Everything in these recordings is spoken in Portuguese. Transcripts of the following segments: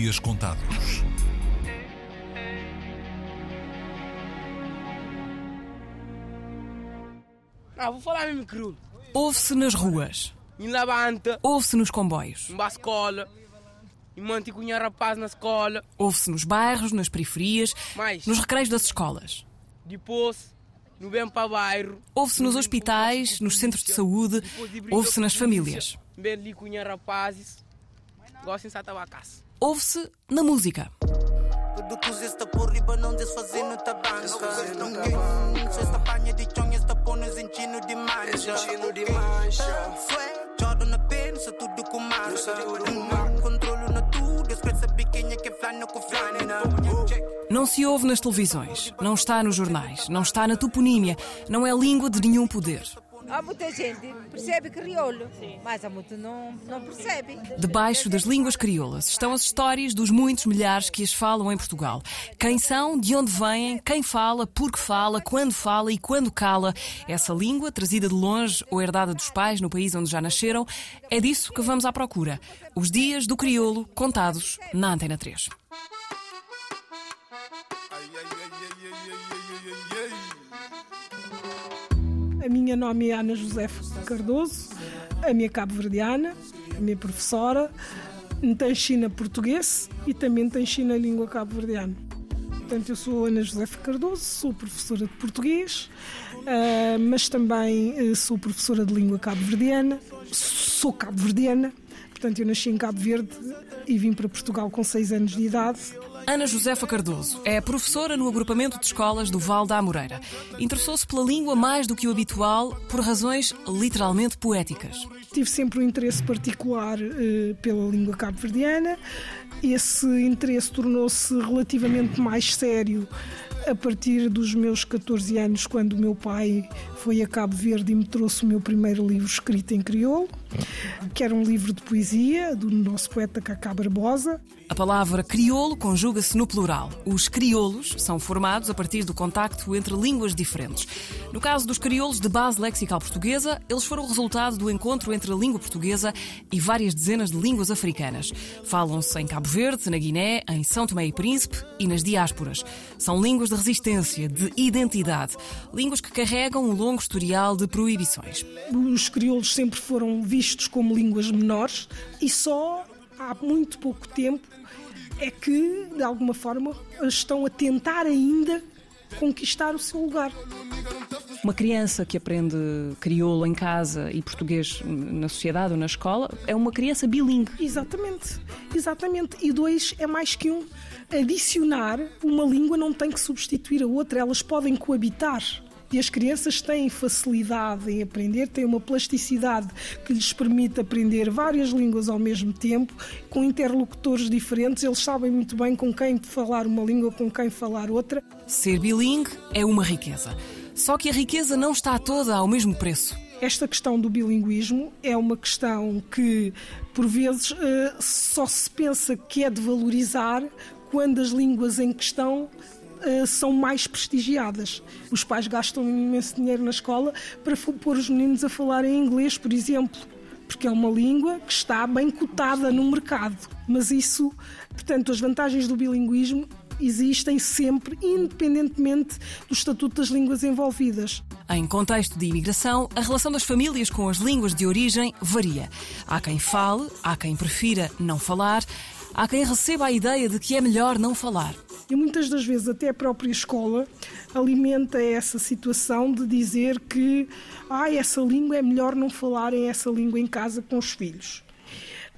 dias contados. Ah, vou falar mesmo cru. Ouve-se nas ruas, Em Lavanta, ouve-se nos comboios, em escola, em Manticunha Rapaz na escola, ouve-se nos bairros, nas periferias, mais nos recreios das escolas. depois no bem para bairro, Ouve-se nos hospitais, nos centros de saúde, ouve-se nas famílias. bem ali cunha rapazes, gostam de. Ouve-se na música. Não se ouve nas televisões, não está nos jornais, não está na toponímia, não é língua de nenhum poder. Há muita gente que percebe crioulo, mas há muito não, não percebe. Debaixo das línguas crioulas estão as histórias dos muitos milhares que as falam em Portugal. Quem são, de onde vêm, quem fala, por que fala, quando fala e quando cala. Essa língua, trazida de longe ou herdada dos pais no país onde já nasceram, é disso que vamos à procura. Os dias do crioulo contados na Antena 3. Minha nome é Ana Josefa Cardoso, a minha cabo-verdiana, a minha professora, tem China português e também tem China língua cabo-verdiana. Portanto, eu sou Ana Josefa Cardoso, sou professora de português, ah, mas também eh, sou professora de língua cabo-verdiana, sou cabo-verdiana, portanto, eu nasci em Cabo Verde e vim para Portugal com seis anos de idade. Ana Josefa Cardoso é professora no agrupamento de escolas do Val da Amoreira. Interessou-se pela língua mais do que o habitual por razões literalmente poéticas. Tive sempre um interesse particular eh, pela língua cabo-verdiana. Esse interesse tornou-se relativamente mais sério a partir dos meus 14 anos, quando o meu pai foi a Cabo Verde e me trouxe o meu primeiro livro escrito em crioulo, que era um livro de poesia do nosso poeta Cacá Barbosa. A palavra crioulo conjuga-se no plural. Os crioulos são formados a partir do contacto entre línguas diferentes. No caso dos crioulos de base lexical portuguesa, eles foram resultado do encontro entre a língua portuguesa e várias dezenas de línguas africanas. Falam-se em Cabo Verde, na Guiné, em São Tomé e Príncipe e nas diásporas. São línguas de resistência, de identidade. Línguas que carregam um longo historial de proibições. Os crioulos sempre foram vistos como línguas menores e só há muito pouco tempo é que, de alguma forma, estão a tentar ainda conquistar o seu lugar. Uma criança que aprende crioulo em casa e português na sociedade ou na escola é uma criança bilingue. Exatamente, exatamente. E dois é mais que um. Adicionar uma língua não tem que substituir a outra, elas podem coabitar. E as crianças têm facilidade em aprender, têm uma plasticidade que lhes permite aprender várias línguas ao mesmo tempo, com interlocutores diferentes. Eles sabem muito bem com quem falar uma língua, com quem falar outra. Ser bilingue é uma riqueza. Só que a riqueza não está toda ao mesmo preço. Esta questão do bilinguismo é uma questão que, por vezes, eh, só se pensa que é de valorizar quando as línguas em questão eh, são mais prestigiadas. Os pais gastam imenso dinheiro na escola para pôr os meninos a falar em inglês, por exemplo, porque é uma língua que está bem cotada no mercado. Mas isso, portanto, as vantagens do bilinguismo existem sempre, independentemente do estatuto das línguas envolvidas. Em contexto de imigração, a relação das famílias com as línguas de origem varia. Há quem fale, há quem prefira não falar, há quem receba a ideia de que é melhor não falar. E muitas das vezes até a própria escola alimenta essa situação de dizer que ah, essa língua é melhor não falarem essa língua em casa com os filhos.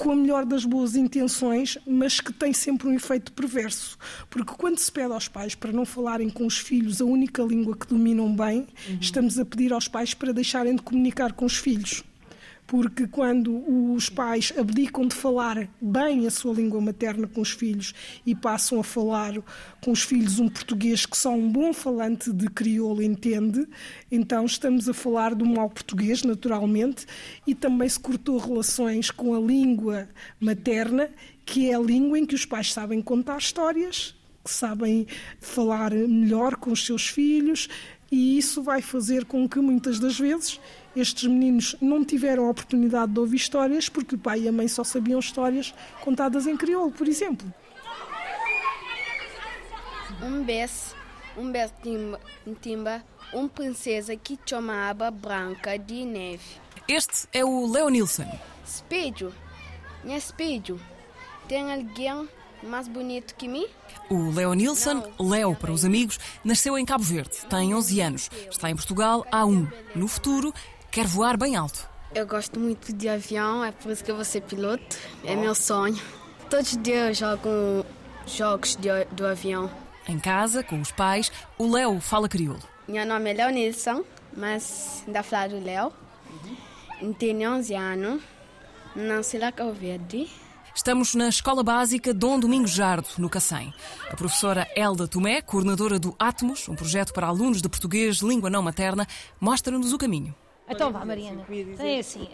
Com a melhor das boas intenções, mas que tem sempre um efeito perverso. Porque quando se pede aos pais para não falarem com os filhos a única língua que dominam bem, estamos a pedir aos pais para deixarem de comunicar com os filhos porque quando os pais abdicam de falar bem a sua língua materna com os filhos e passam a falar com os filhos um português que só um bom falante de crioulo entende, então estamos a falar do mau português, naturalmente, e também se cortou relações com a língua materna, que é a língua em que os pais sabem contar histórias, que sabem falar melhor com os seus filhos, e isso vai fazer com que muitas das vezes estes meninos não tiveram a oportunidade de ouvir histórias porque o pai e a mãe só sabiam histórias contadas em crioulo, por exemplo. um bes, um bes timba, timba, um princesa que chamava Branca de Neve. Este é o Leo Nilsson. Espelho, minha espelho, tem alguém mais bonito que mim? O Leo Nilsson, Leo para os amigos, nasceu em Cabo Verde, tem 11 anos, está em Portugal há um. No futuro, quer voar bem alto. Eu gosto muito de avião, é por isso que eu vou ser piloto, é meu sonho. Todos os dias eu jogo jogos de, do avião. Em casa, com os pais, o Léo fala crioulo. Meu nome é Léo Nilson, mas ainda falo Léo. Tenho 11 anos, nasci lá Cabo Verde. Estamos na Escola Básica Dom Domingos Jardo, no Cacém. A professora Elda Tomé, coordenadora do Atmos, um projeto para alunos de português língua não materna, mostra-nos o caminho. Então vá, Mariana. Então é assim,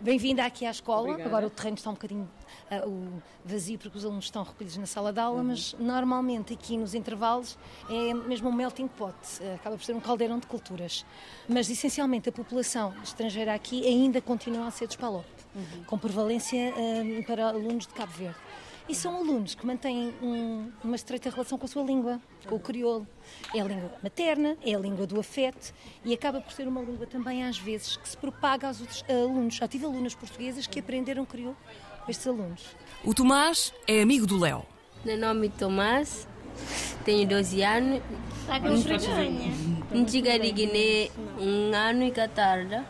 bem-vinda aqui à escola. Obrigada. Agora o terreno está um bocadinho uh, vazio porque os alunos estão recolhidos na sala de aula, uhum. mas normalmente aqui nos intervalos é mesmo um melting pot, uh, acaba por ser um caldeirão de culturas. Mas essencialmente a população estrangeira aqui ainda continua a ser dos PALOP, uhum. com prevalência uh, para alunos de Cabo Verde. E são alunos que mantêm um, uma estreita relação com a sua língua, com o crioulo. É a língua materna, é a língua do afeto e acaba por ser uma língua também, às vezes, que se propaga aos outros alunos. Já tive alunas portuguesas que aprenderam crioulo com estes alunos. O Tomás é amigo do Léo. Meu nome é Tomás, tenho 12 anos. Não cheguei de Guiné um ano e tarde.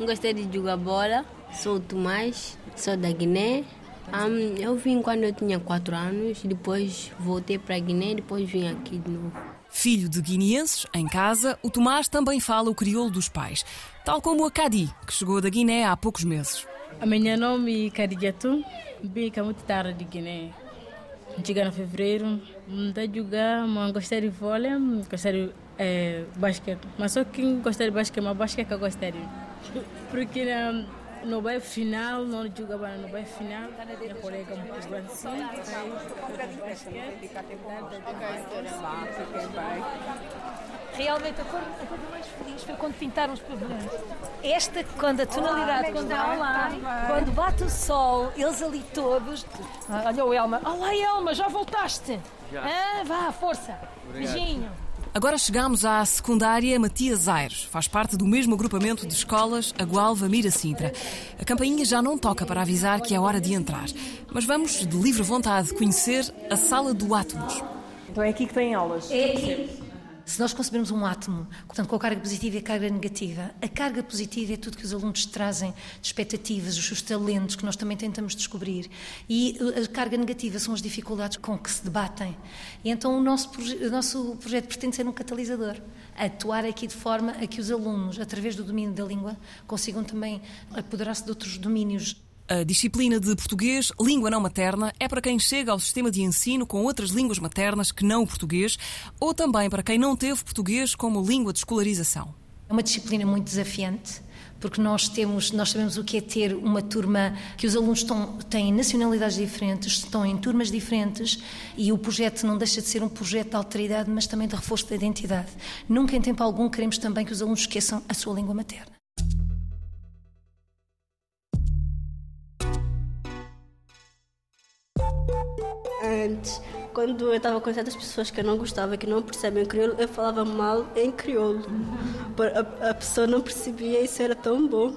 Gostei de jogar bola. Sou o Tomás, sou da Guiné. Um, eu vim quando eu tinha 4 anos, depois voltei para a Guiné, depois vim aqui de novo. Filho de guineenses, em casa, o Tomás também fala o crioulo dos pais, tal como a Cadi, que chegou da Guiné há poucos meses. A minha nome é Cadigatum, vim cá muito tarde de Guiné. Cheguei em fevereiro, não jogar, mas gostei de vôlei, gostei de é, basquete. Mas só quem gosta de basquete, mas basquete eu gostaria. Porque no bairro final, não jogava no bairro final, minha colega muito sim, Realmente a coisa mais feliz foi quando pintaram os pavilhões. Esta, quando a tonalidade, quando há lá, quando bate o sol, eles ali todos. Olha o Elma, olá Elma, já voltaste? Já. Ah, vá, força. Obrigado. Beijinho. Agora chegamos à secundária Matias Aires. Faz parte do mesmo agrupamento de escolas, a Gualva Mira Sintra. A campainha já não toca para avisar que é hora de entrar. Mas vamos, de livre vontade, conhecer a sala do Átomos. Então é aqui que têm aulas? É aqui. Se nós concebermos um átomo, portanto, com a carga positiva e a carga negativa, a carga positiva é tudo que os alunos trazem de expectativas, os seus talentos que nós também tentamos descobrir. E a carga negativa são as dificuldades com que se debatem. E então o nosso, o nosso projeto pretende ser um catalisador, atuar aqui de forma a que os alunos, através do domínio da língua, consigam também apoderar-se de outros domínios a disciplina de português, língua não materna, é para quem chega ao sistema de ensino com outras línguas maternas que não o português, ou também para quem não teve português como língua de escolarização. É uma disciplina muito desafiante, porque nós temos, nós sabemos o que é ter uma turma que os alunos estão, têm nacionalidades diferentes, estão em turmas diferentes e o projeto não deixa de ser um projeto de alteridade, mas também de reforço da identidade. Nunca em tempo algum queremos também que os alunos esqueçam a sua língua materna. Antes, quando eu estava com certas pessoas que eu não gostava, que não percebem crioulo, eu falava mal em crioulo. A, a pessoa não percebia e isso era tão bom.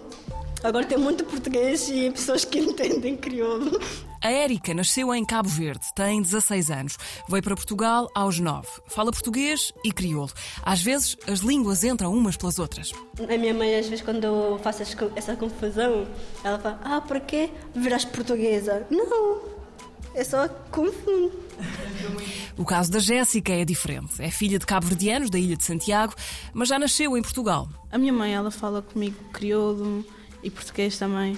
Agora tem muito português e pessoas que entendem crioulo. A Érica nasceu em Cabo Verde, tem 16 anos. Veio para Portugal aos 9. Fala português e crioulo. Às vezes as línguas entram umas pelas outras. A minha mãe, às vezes, quando eu faço essa confusão, ela fala: Ah, por que viras portuguesa? Não, é só confundo. O caso da Jéssica é diferente. É filha de cabo-verdianos da Ilha de Santiago, mas já nasceu em Portugal. A minha mãe, ela fala comigo crioulo e português também.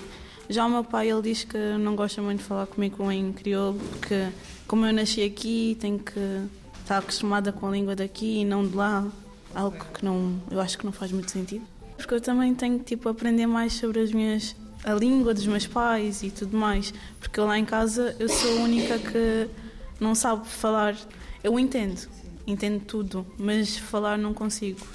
Já o meu pai, ele diz que não gosta muito de falar comigo em crioulo, porque como eu nasci aqui, tenho que estar acostumada com a língua daqui e não de lá. Algo que não, eu acho que não faz muito sentido. Porque eu também tenho que tipo, aprender mais sobre as minhas a língua dos meus pais e tudo mais, porque lá em casa eu sou a única que não sabe falar. Eu entendo, entendo tudo, mas falar não consigo.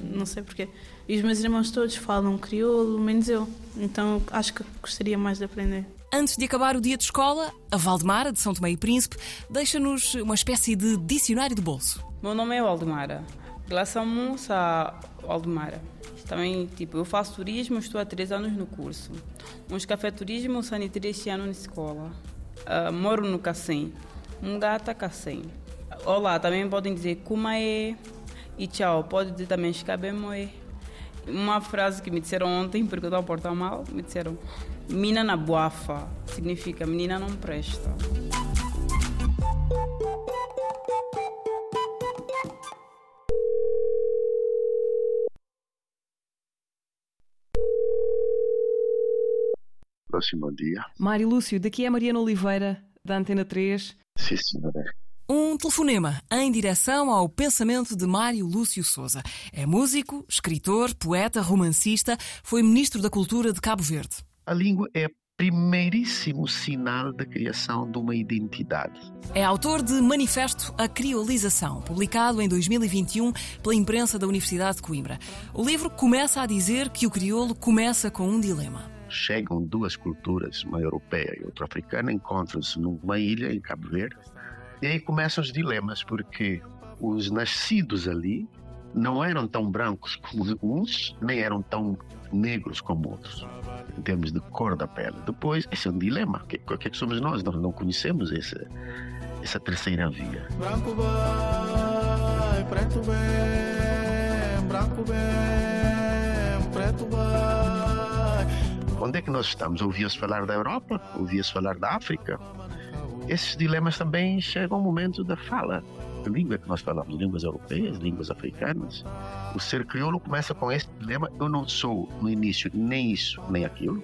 Não sei porquê. E os meus irmãos todos falam crioulo, menos eu. Então acho que gostaria mais de aprender. Antes de acabar o dia de escola, a Valdemara, de São Tomé e Príncipe, deixa-nos uma espécie de dicionário de bolso. Meu nome é Valdemara. Relação-me a Valdemara. Também, tipo, eu faço turismo, estou há três anos no curso. Uns café turismo, sanitary este ano na escola. Uh, moro no Cacém. Um gata Cacém. Olá, também podem dizer Kumae e tchau. Pode dizer também Shkabemoe. Uma frase que me disseram ontem, porque eu estava a portar mal, me disseram Mina na boafa. Significa menina não presta. Próximo dia. Mário Lúcio, daqui é Mariana Oliveira, da Antena 3. Sim, senhora. Um telefonema em direção ao pensamento de Mário Lúcio Souza. É músico, escritor, poeta, romancista, foi ministro da Cultura de Cabo Verde. A língua é primeiríssimo sinal da criação de uma identidade. É autor de Manifesto a Criolização, publicado em 2021 pela imprensa da Universidade de Coimbra. O livro começa a dizer que o crioulo começa com um dilema. Chegam duas culturas, uma europeia e outra africana, encontram-se numa ilha em Cabo Verde e aí começam os dilemas, porque os nascidos ali não eram tão brancos como uns, nem eram tão negros como outros, em termos de cor da pele. Depois, esse é um dilema. O que, que, é que somos nós? Nós não conhecemos esse, essa terceira via. Branco vai, preto bem, branco bem, preto vai. Onde é que nós estamos? Ouvia-se falar da Europa? Ouvia-se falar da África? esses dilemas também chegam ao momento da fala. A língua que nós falamos, línguas europeias, línguas africanas, o ser crioulo começa com esse dilema: eu não sou no início nem isso nem aquilo,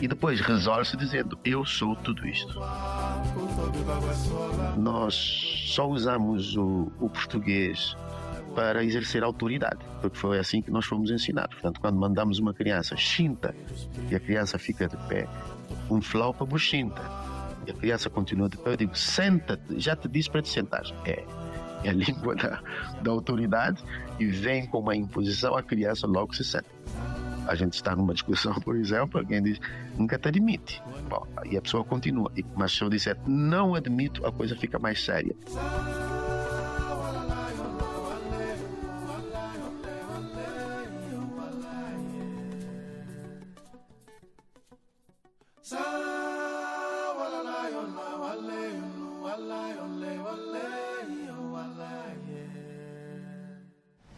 e depois resolve-se dizendo: eu sou tudo isto. Nós só usamos o, o português para exercer autoridade, porque foi assim que nós fomos ensinados. Portanto, quando mandamos uma criança chinta e a criança fica de pé, um flaupa buchinta e a criança continua de pé, eu digo, senta-te, já te disse para te sentar. É, é a língua da, da autoridade e vem com uma imposição, a criança logo se senta. A gente está numa discussão, por exemplo, alguém diz, nunca te admite. Bom, e a pessoa continua. Mas se eu disser, não admito, a coisa fica mais séria.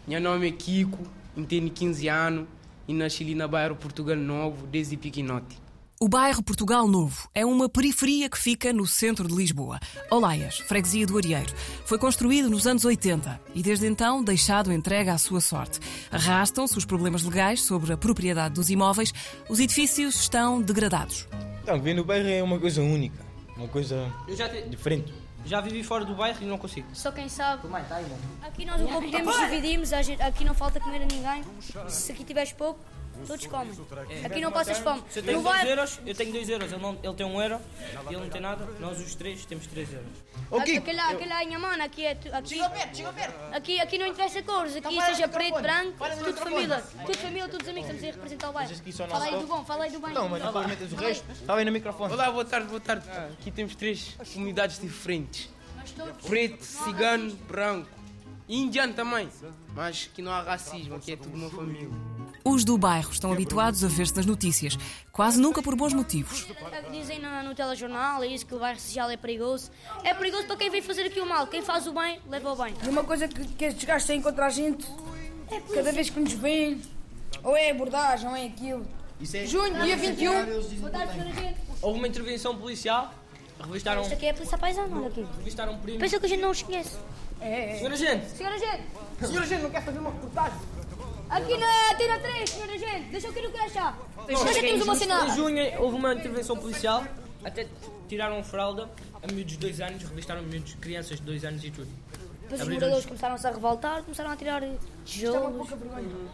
Meu nome é Kiko, tenho 15 anos e nasci ali na bairro Portugal Novo, desde Piquinote. O bairro Portugal Novo é uma periferia que fica no centro de Lisboa. Olaias, freguesia do Arieiro. Foi construído nos anos 80 e desde então deixado entregue à sua sorte. Arrastam-se os problemas legais sobre a propriedade dos imóveis. Os edifícios estão degradados. Então, viver no bairro é uma coisa única, uma coisa te... diferente. Já vivi fora do bairro e não consigo. Só quem sabe. Mãe, tá aí, Aqui nós o pouco temos dividimos, aqui não falta comer a ninguém. Se aqui tiveres pouco, todos comem. É. Aqui não passas fome. Se eu tenho 2 bairro... euros, eu tenho 2 euros, ele, não, ele tem 1 um euro e ele não tem nada, nós os três temos 3 euros. Okay. Aquele lá, aquele lá minha mano, aqui é. Aqui, chega perto, chega perto. Aqui, aqui não interessa cores, aqui então, seja preto, branco, tudo família. Tudo família, todos amigos, estamos a representar o bairro. Fala aí do bom, fala aí do bem. Não, mas depois metes o resto. Está bem no microfone. Olá, boa tarde, boa tarde. Aqui temos três comunidades diferentes preto, cigano, branco. Indiano também. Mas que não há racismo, aqui é tudo uma família. Os do bairro estão habituados a ver-se nas notícias, quase nunca por bons motivos. Dizem no, no telejornal, é isso que o bairro social é perigoso. É perigoso para quem vem fazer aqui o mal. Quem faz o bem, leva o bem. E uma coisa que, que estes gajos têm contra a gente, é cada vez que nos veem, ou é abordagem, ou é aquilo. É... Junho, dia 21. Houve uma intervenção policial Revistaram. Isto aqui é a polícia paisana, aqui. Revistaram primos. Pensa que a gente não os conhece. É, é. Senhora gente! Senhora gente! Senhora gente, não quer fazer uma reportagem? Aqui na Tira 3, senhora gente! Deixa o que não quer achar! Nós já temos uma sinal! Em junho houve uma intervenção policial, até tiraram fralda a miúdos de 2 anos, revistaram miúdos, crianças de 2 anos e tudo. Depois os moradores começaram-se a revoltar, começaram a tirar tijolos.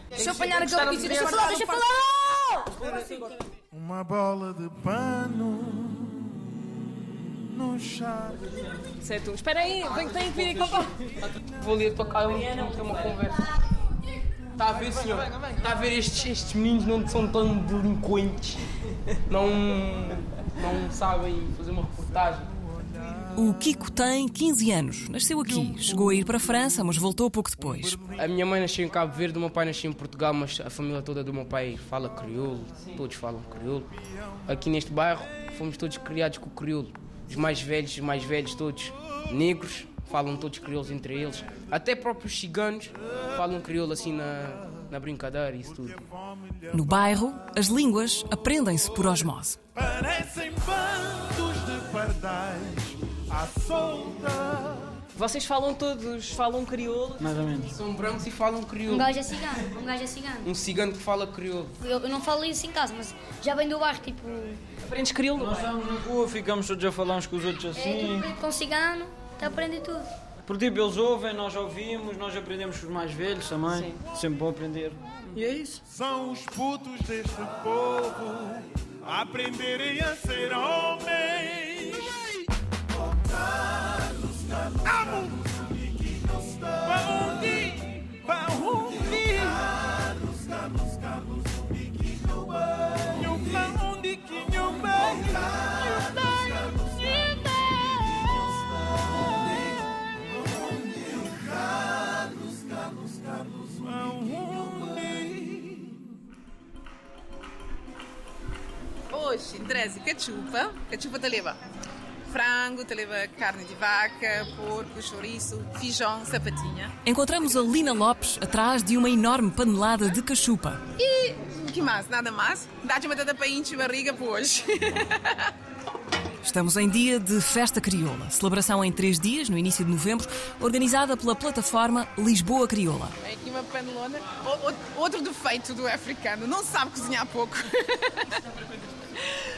Deixa eu apanhar aquele piso, deixa eu falar, deixa eu falar! Uma bola de pano no chá. Certo, espera aí, vem, tem que vir aqui. Vou ali tocar, eu vou ter uma conversa. Está a ver, senhor? Está a ver estes, estes meninos não são tão delinquentes. Não, não sabem fazer uma reportagem. O Kiko tem 15 anos, nasceu aqui, chegou a ir para a França, mas voltou pouco depois. A minha mãe nasceu em Cabo Verde, o meu pai nasceu em Portugal, mas a família toda do meu pai fala crioulo, todos falam crioulo. Aqui neste bairro fomos todos criados com o crioulo. Os mais velhos, os mais velhos todos negros, falam todos crioulos entre eles. Até próprios ciganos falam crioulo assim na, na brincadeira e isso tudo. No bairro, as línguas aprendem-se por osmose. Parecem bandos de pardais à solta. Vocês falam todos, falam crioulo? Mais ou menos. São brancos e falam crioulo. Um gajo é cigano, um gajo é cigano. Um cigano que fala crioulo. Eu, eu não falo isso em casa, mas já vem do bairro, tipo. Aprendes crioulo? Nós estamos na rua, ficamos todos a falar uns com os outros É, assim. tipo, com cigano, está a aprender tudo. Por tipo, eles ouvem, nós ouvimos, nós aprendemos com os mais velhos também. Sempre bom aprender. E é isso. São os putos deste povo a aprenderem a ser homens. Hoje, interessa cachupa. Cachupa te leva frango, te leva carne de vaca, porco, chouriço, feijão, sapatinha. Encontramos a Lina Lopes atrás de uma enorme panelada de cachupa. E que mais? Nada mais? Dá-te uma batata para encher barriga por hoje. Estamos em dia de Festa Crioula, celebração em três dias, no início de novembro, organizada pela plataforma Lisboa Crioula. Vem aqui uma panelona. Outro defeito do africano, não sabe cozinhar pouco.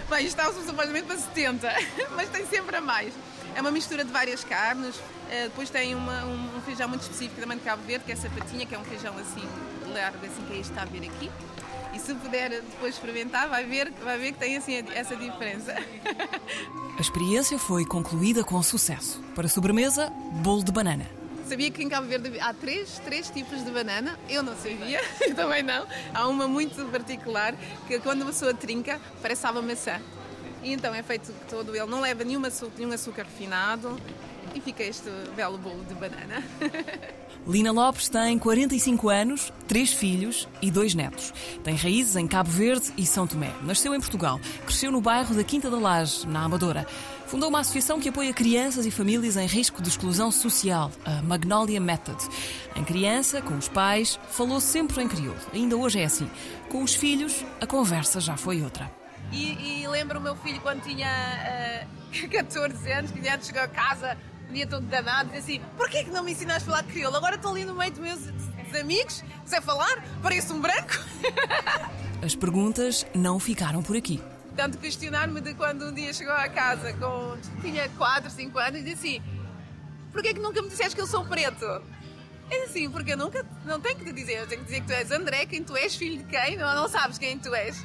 Bem, isto está supostamente para 70, mas tem sempre a mais. É uma mistura de várias carnes, eh, depois tem uma- um, um feijão muito específico também de Cabo Verde, que é sapatinha, que é um feijão assim largo, assim que é este está a ver aqui. E se puder depois experimentar, vai ver, vai ver que tem assim essa diferença. A experiência foi concluída com sucesso. Para sobremesa, bolo de banana. Sabia que em Cabo Verde há três, três tipos de banana? Eu não sabia, eu também não. Há uma muito particular que quando uma pessoa trinca parece água maçã. E então é feito todo ele, não leva nenhum açúcar, nenhum açúcar refinado e fica este belo bolo de banana. Lina Lopes tem 45 anos, três filhos e dois netos. Tem raízes em Cabo Verde e São Tomé. Nasceu em Portugal, cresceu no bairro da Quinta da Laje, na Amadora. Fundou uma associação que apoia crianças e famílias em risco de exclusão social, a Magnolia Method. Em criança, com os pais, falou sempre em crioulo. Ainda hoje é assim. Com os filhos, a conversa já foi outra. E, e lembro o meu filho quando tinha eh, 14 anos, que chegou a casa, dia todo danado, disse assim: Porquê que não me ensinaste a falar crioulo? Agora estou ali no meio dos meus amigos, sei falar, pareço um branco. As perguntas não ficaram por aqui. Tanto questionar-me de quando um dia chegou a casa, com, tinha 4, 5 anos, e disse assim: Porquê que nunca me disseste que eu sou preto? É assim, porque eu nunca, não tenho que te dizer, eu tenho que dizer que tu és André, quem tu és, filho de quem, não, não sabes quem tu és.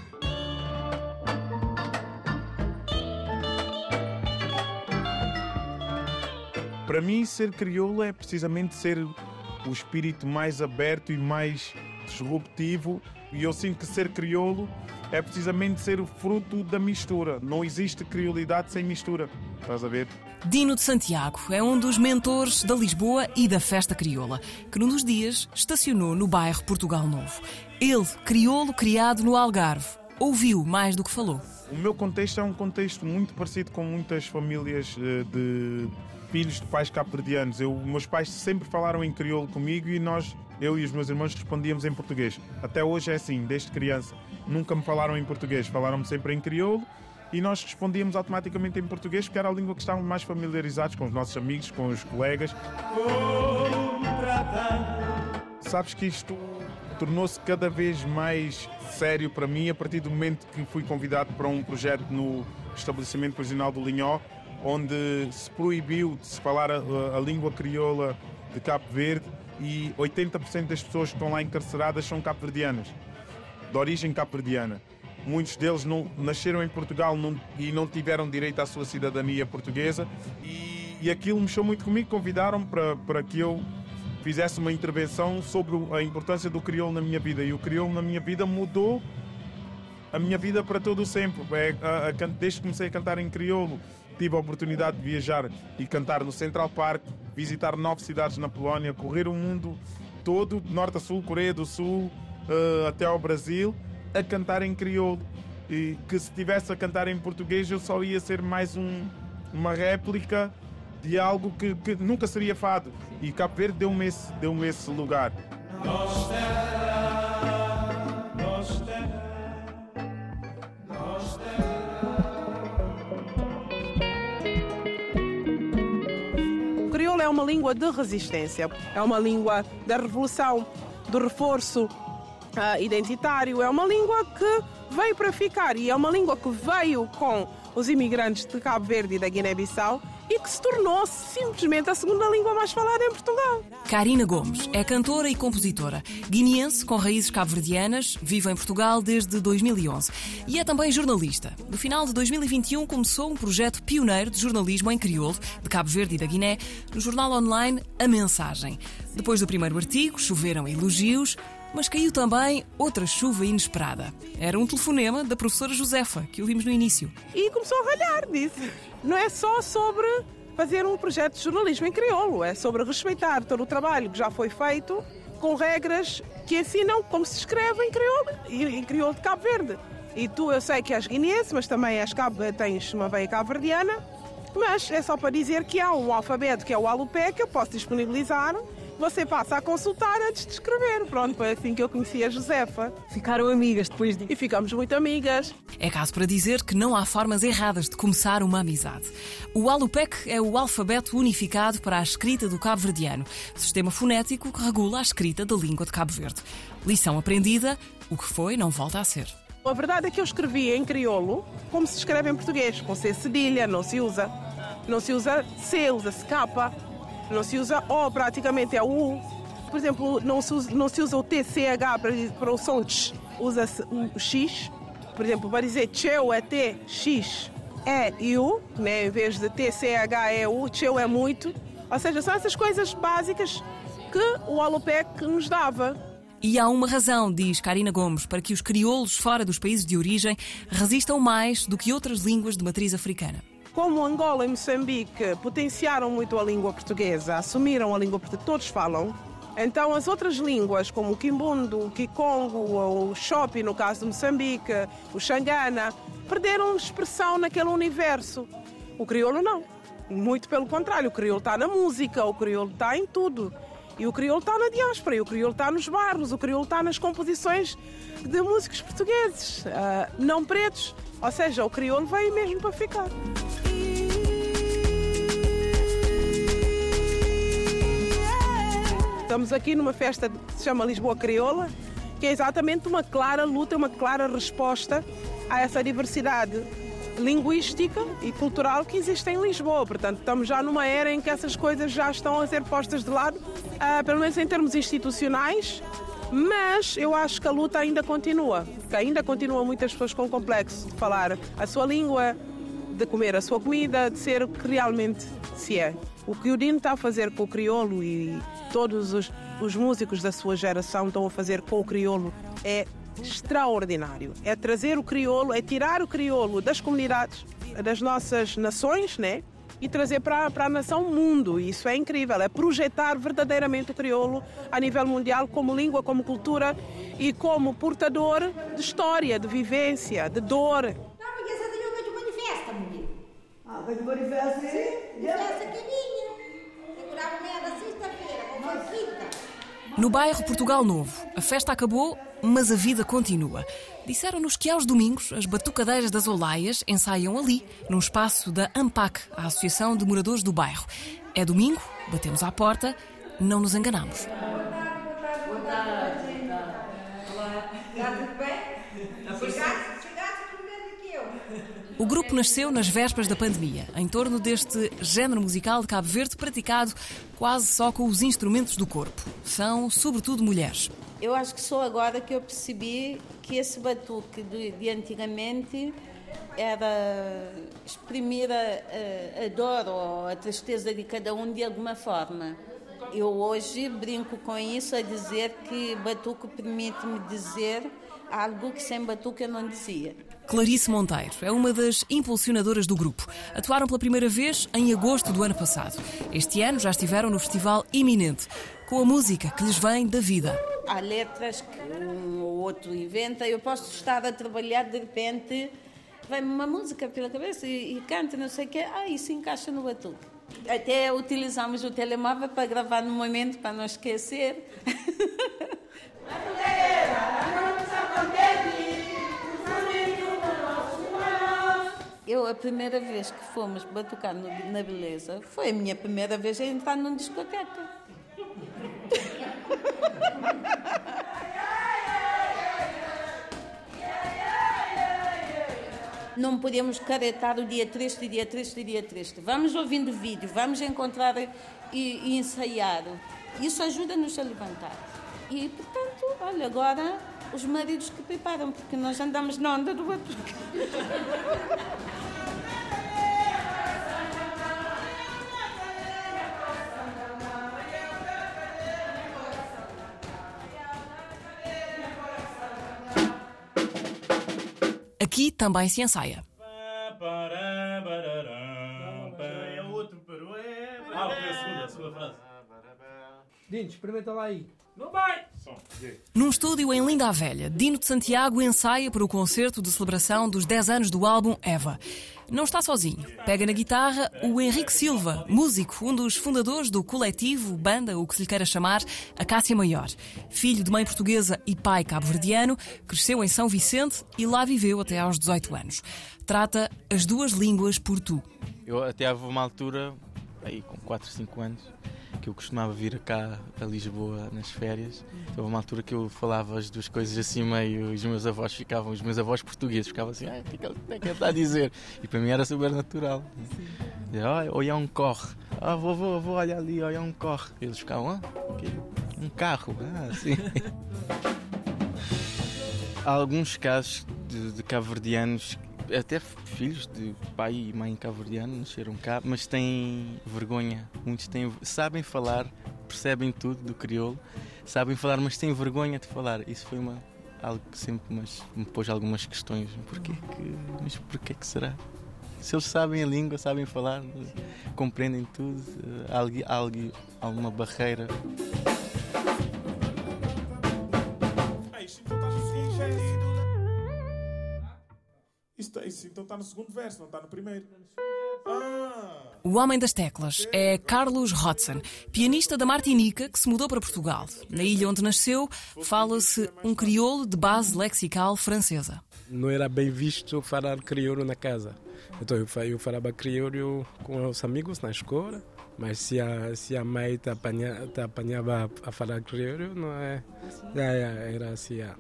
Para mim, ser crioulo é precisamente ser o espírito mais aberto e mais disruptivo. E eu sinto que ser crioulo é precisamente ser o fruto da mistura. Não existe criolidade sem mistura. Estás a ver? Dino de Santiago é um dos mentores da Lisboa e da Festa Crioula, que num dos dias estacionou no bairro Portugal Novo. Ele, crioulo criado no Algarve, ouviu mais do que falou. O meu contexto é um contexto muito parecido com muitas famílias eh, de filhos de pais cabo-verdianos. Eu, meus pais sempre falaram em crioulo comigo e nós, eu e os meus irmãos, respondíamos em português. Até hoje é assim, desde criança. Nunca me falaram em português, falaram-me sempre em crioulo e nós respondíamos automaticamente em português porque era a língua que estávamos mais familiarizados com os nossos amigos, com os colegas. Sabes que isto tornou-se cada vez mais sério para mim a partir do momento que fui convidado para um projeto no estabelecimento prisional do Linhó, onde se proibiu de se falar a, a língua crioula de Cabo Verde e 80% das pessoas que estão lá encarceradas são cabo-verdianas, de origem cabo-verdiana. Muitos deles não, nasceram em Portugal não- e não tiveram direito à sua cidadania portuguesa e, e aquilo mexeu muito comigo, convidaram-me para, para que eu fizesse uma intervenção sobre a importância do crioulo na minha vida. E o crioulo na minha vida mudou a minha vida para todo o sempre. É, a, a, desde que comecei a cantar em crioulo, tive a oportunidade de viajar e cantar no Central Park, visitar nove cidades na Polónia, correr o mundo todo, norte a sul, Coreia do Sul, uh, até ao Brasil, a cantar em crioulo. E que se estivesse a cantar em português eu só ia ser mais um, uma réplica de algo que, que nunca seria fado. E Cabo Verde deu-me esse, deu esse lugar. O é uma língua de resistência, é uma língua da revolução, do reforço uh, identitário, é uma língua que veio para ficar e é uma língua que veio com os imigrantes de Cabo Verde e da Guiné-Bissau e que se tornou simplesmente a segunda língua mais falada em Portugal. Karina Gomes é cantora e compositora, guineense com raízes cabo-verdianas, vive em Portugal desde 2011 e é também jornalista. No final de 2021 começou um projeto pioneiro de jornalismo em crioulo de Cabo Verde e da Guiné no jornal online A Mensagem. Depois do primeiro artigo, choveram elogios, mas caiu também outra chuva inesperada. Era um telefonema da professora Josefa, que ouvimos no início. E começou a ralhar, disse. Não é só sobre fazer um projeto de jornalismo em crioulo, é sobre respeitar todo o trabalho que já foi feito com regras que ensinam como se escreve em crioulo, em crioulo de Cabo Verde. E tu, eu sei que és guineense, mas também és cabo, tens uma veia cabo-verdiana, mas é só para dizer que há um alfabeto que é o alupé que eu posso disponibilizar você passa a consultar antes de escrever. Pronto, foi assim que eu conheci a Josefa. Ficaram amigas depois disso. E ficamos muito amigas. É caso para dizer que não há formas erradas de começar uma amizade. O Alupec é o alfabeto unificado para a escrita do cabo-verdiano, sistema fonético que regula a escrita da língua de Cabo Verde. Lição aprendida, o que foi não volta a ser. A verdade é que eu escrevi em crioulo como se escreve em português, com C cedilha, não se usa. Não se usa C, usa-se capa. Não se usa O, praticamente é U. Por exemplo, não se usa, não se usa o TCH para, para o som tch, usa-se o X. Por exemplo, para dizer tcheu é T, X, e U, né? em vez de T, C, H, E, U, tcheu é muito. Ou seja, são essas coisas básicas que o Alopec nos dava. E há uma razão, diz Karina Gomes, para que os crioulos fora dos países de origem resistam mais do que outras línguas de matriz africana. Como Angola e Moçambique potenciaram muito a língua portuguesa, assumiram a língua portuguesa, todos falam, então as outras línguas, como o Kimbundo, o Kikongo, o Xopi, no caso de Moçambique, o Xangana, perderam expressão naquele universo. O crioulo não. Muito pelo contrário, o crioulo está na música, o crioulo está em tudo. E o crioulo está na diáspora, e o crioulo está nos bairros, o crioulo está nas composições de músicos portugueses, uh, não pretos. Ou seja, o crioulo veio mesmo para ficar. Estamos aqui numa festa que se chama Lisboa Crioula, que é exatamente uma clara luta, uma clara resposta a essa diversidade linguística e cultural que existe em Lisboa. Portanto, estamos já numa era em que essas coisas já estão a ser postas de lado, uh, pelo menos em termos institucionais, mas eu acho que a luta ainda continua, porque ainda continuam muitas pessoas com complexo de falar a sua língua, de comer a sua comida, de ser o que realmente se é. O que o Dino está a fazer com o crioulo e todos os, os músicos da sua geração estão a fazer com o crioulo é extraordinário. É trazer o crioulo, é tirar o crioulo das comunidades, das nossas nações, né? E trazer para, para a nação mundo. Isso é incrível. É projetar verdadeiramente o crioulo a nível mundial como língua, como cultura e como portador de história, de vivência, de dor. Não, porque você tem um de manifesta, mulher. Ah, de manifesta, sim. Festa que vinha. Segurava meia da sexta-feira, com quinta. No bairro Portugal Novo, a festa acabou, mas a vida continua. Disseram-nos que aos domingos as batucadeiras das Olaias ensaiam ali, num espaço da AMPAC, a Associação de Moradores do Bairro. É domingo, batemos à porta, não nos enganamos. Boa tarde. Olá. Está tudo bem? Chegaste? Chegaste primeiro que eu. O grupo nasceu nas vésperas da pandemia, em torno deste género musical de Cabo Verde praticado quase só com os instrumentos do corpo. São, sobretudo, mulheres. Eu acho que só agora que eu percebi que esse batuque de, de antigamente era exprimir a, a, a, dor ou a tristeza de cada um de alguma forma. Eu hoje brinco com isso a dizer que batuque permite-me dizer algo que sem batuque eu não dizia. Clarice Monteiro é uma das impulsionadoras do grupo. Atuaram pela primeira vez em agosto do ano passado. Este ano já estiveram no Festival Iminente, com a música que lhes vem da vida. Há letras que um ou outro inventa, eu posso estar a trabalhar, de repente vem-me uma música pela cabeça e, e canta, não sei o quê, ah, isso encaixa no batuque. Até utilizamos o telemóvel para gravar no momento, para não esquecer. a primeira vez que fomos batucar no, na Beleza, foi a minha primeira vez a entrar numa discoteca. não podemos caretar o dia triste, dia triste, dia triste. Vamos ouvindo vídeo, vamos encontrar e, e ensaiar. Isso ajuda-nos a levantar. E, portanto, olha, agora os maridos que preparam, porque nós andamos na onda do batuque. também se ensaia. É outro peru. Ah, foi a segunda, a segunda frase. Dino, experimenta lá aí. Não vai! Num estúdio em Linda a Velha, Dino de Santiago ensaia para o concerto de celebração dos 10 anos do álbum Eva. Não está sozinho. Pega na guitarra o Henrique Silva, músico, um dos fundadores do coletivo, banda, o que se lhe queira chamar, Acácia Maior. Filho de mãe portuguesa e pai cabo-verdiano, cresceu em São Vicente e lá viveu até aos 18 anos. Trata as duas línguas por tu. Eu até houve uma altura, aí com 4, 5 anos, que eu costumava vir cá a Lisboa nas férias. Houve uma altura que eu falava as duas coisas assim meio, os meus avós ficavam, os meus avós portugueses ficavam assim, ah, o que é que ele está a dizer? E para mim era super natural. Oh, olha um corre, ah, vou, vou, vou, olha ali, olha um corre. E eles ficavam, ah, um carro, ah, sim. Há alguns casos de, de cabo-verdianos até filhos de pai e mãe cabo-verdiano nasceram cá, mas têm vergonha. Muitos têm, sabem falar, percebem tudo do crioulo, sabem falar, mas têm vergonha de falar. Isso foi uma, algo que sempre mas, me pôs algumas questões. Porquê que, mas porquê que será? Se eles sabem a língua, sabem falar, compreendem tudo, há, há, há alguma barreira. Isso, então está no segundo verso, não está no primeiro. Ah. O homem das teclas é Carlos Hodson, pianista da Martinica que se mudou para Portugal. Na ilha onde nasceu, fala-se um crioulo de base lexical francesa. Não era bem visto falar crioulo na casa. Então eu falava crioulo com os amigos na escola mas se a, se a mãe te, apanha, te apanhava a falar crioulo, não é? é era assim. É.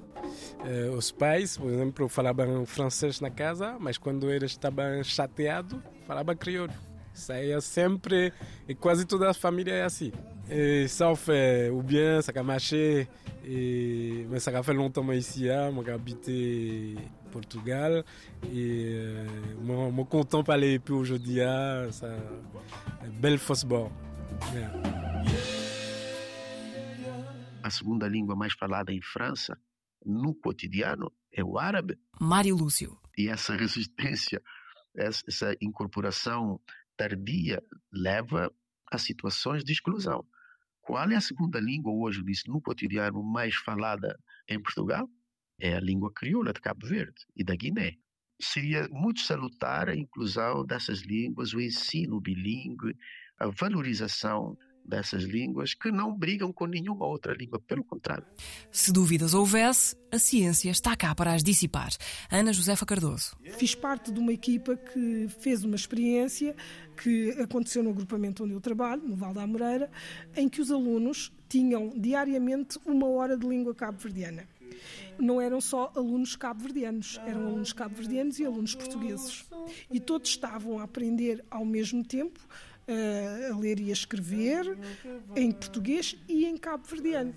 Os pais, por exemplo, falavam francês na casa, mas quando eles estavam chateados, falavam crioulo. Saía sempre, e quase toda a família é assim. Et sauf euh, ou bien ça a marché et mais ça a fait longtemps ici moi j'ai habité Portugal et euh, moi moi content pour aller plus aujourd'hui ça belle football. Yeah. A segunda língua mais falada em França no cotidiano é o árabe. Mário Lúcio. E essa resistência, essa incorporação tardia leva a situações de exclusão. Qual é a segunda língua hoje no cotidiano mais falada em Portugal? É a língua crioula de Cabo Verde e da Guiné. Seria muito salutar a inclusão dessas línguas, o ensino bilíngue, a valorização dessas línguas que não brigam com nenhuma outra língua, pelo contrário. Se dúvidas houvesse, a ciência está cá para as dissipar. Ana Josefa Cardoso. Fiz parte de uma equipa que fez uma experiência que aconteceu no agrupamento onde eu trabalho, no Val da Moreira, em que os alunos tinham diariamente uma hora de língua cabo-verdiana. Não eram só alunos cabo-verdianos, eram alunos cabo-verdianos e alunos portugueses. E todos estavam a aprender ao mesmo tempo a ler e a escrever em português e em cabo-verdiano.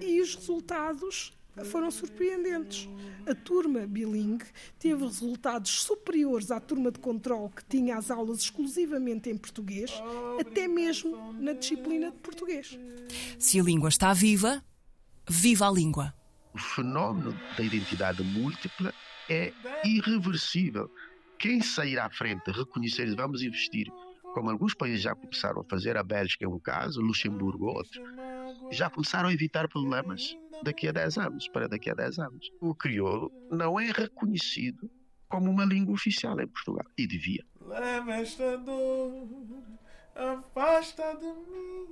E os resultados foram surpreendentes. A turma bilingue teve resultados superiores à turma de controle que tinha as aulas exclusivamente em português, até mesmo na disciplina de português. Se a língua está viva, viva a língua. O fenómeno da identidade múltipla é irreversível. Quem sair à frente, reconhecer, vamos investir, como alguns países já começaram a fazer, a Bélgica é um caso, Luxemburgo outro, já começaram a evitar problemas daqui a 10 anos, para daqui a 10 anos. O crioulo não é reconhecido como uma língua oficial em Portugal, e devia. Leva esta dor, afasta de mim,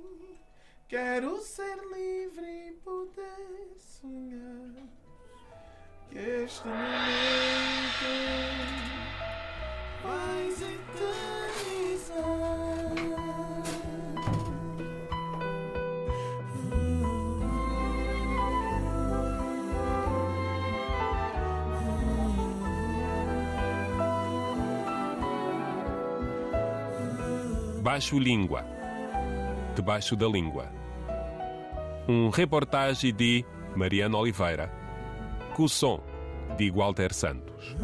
quero ser livre e poder sonhar que este momento vais Baixo Língua. Debaixo da língua. Um reportagem de Mariana Oliveira. Com o som de Walter Santos.